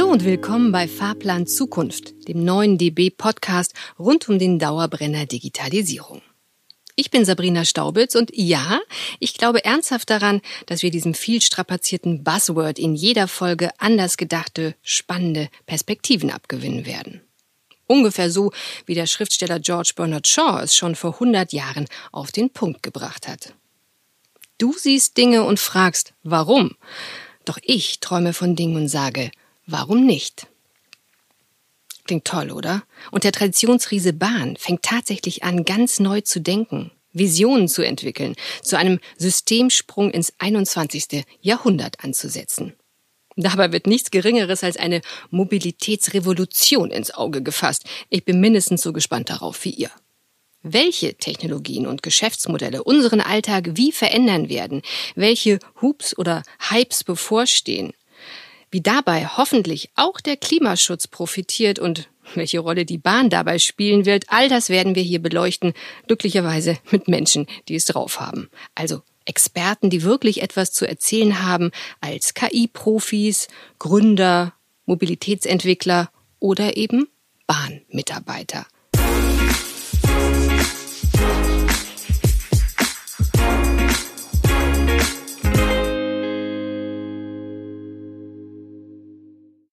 und willkommen bei Fahrplan Zukunft, dem neuen DB-Podcast rund um den Dauerbrenner Digitalisierung. Ich bin Sabrina Staubitz und ja, ich glaube ernsthaft daran, dass wir diesem viel strapazierten Buzzword in jeder Folge anders gedachte, spannende Perspektiven abgewinnen werden. Ungefähr so, wie der Schriftsteller George Bernard Shaw es schon vor 100 Jahren auf den Punkt gebracht hat. Du siehst Dinge und fragst, warum? Doch ich träume von Dingen und sage, warum nicht? Klingt toll, oder? Und der Traditionsriese Bahn fängt tatsächlich an, ganz neu zu denken, Visionen zu entwickeln, zu einem Systemsprung ins 21. Jahrhundert anzusetzen. Dabei wird nichts Geringeres als eine Mobilitätsrevolution ins Auge gefasst. Ich bin mindestens so gespannt darauf wie ihr. Welche Technologien und Geschäftsmodelle unseren Alltag wie verändern werden, welche Hubs oder Hypes bevorstehen, wie dabei hoffentlich auch der Klimaschutz profitiert und welche Rolle die Bahn dabei spielen wird, all das werden wir hier beleuchten, glücklicherweise mit Menschen, die es drauf haben. Also Experten, die wirklich etwas zu erzählen haben, als KI-Profis, Gründer, Mobilitätsentwickler oder eben Bahnmitarbeiter.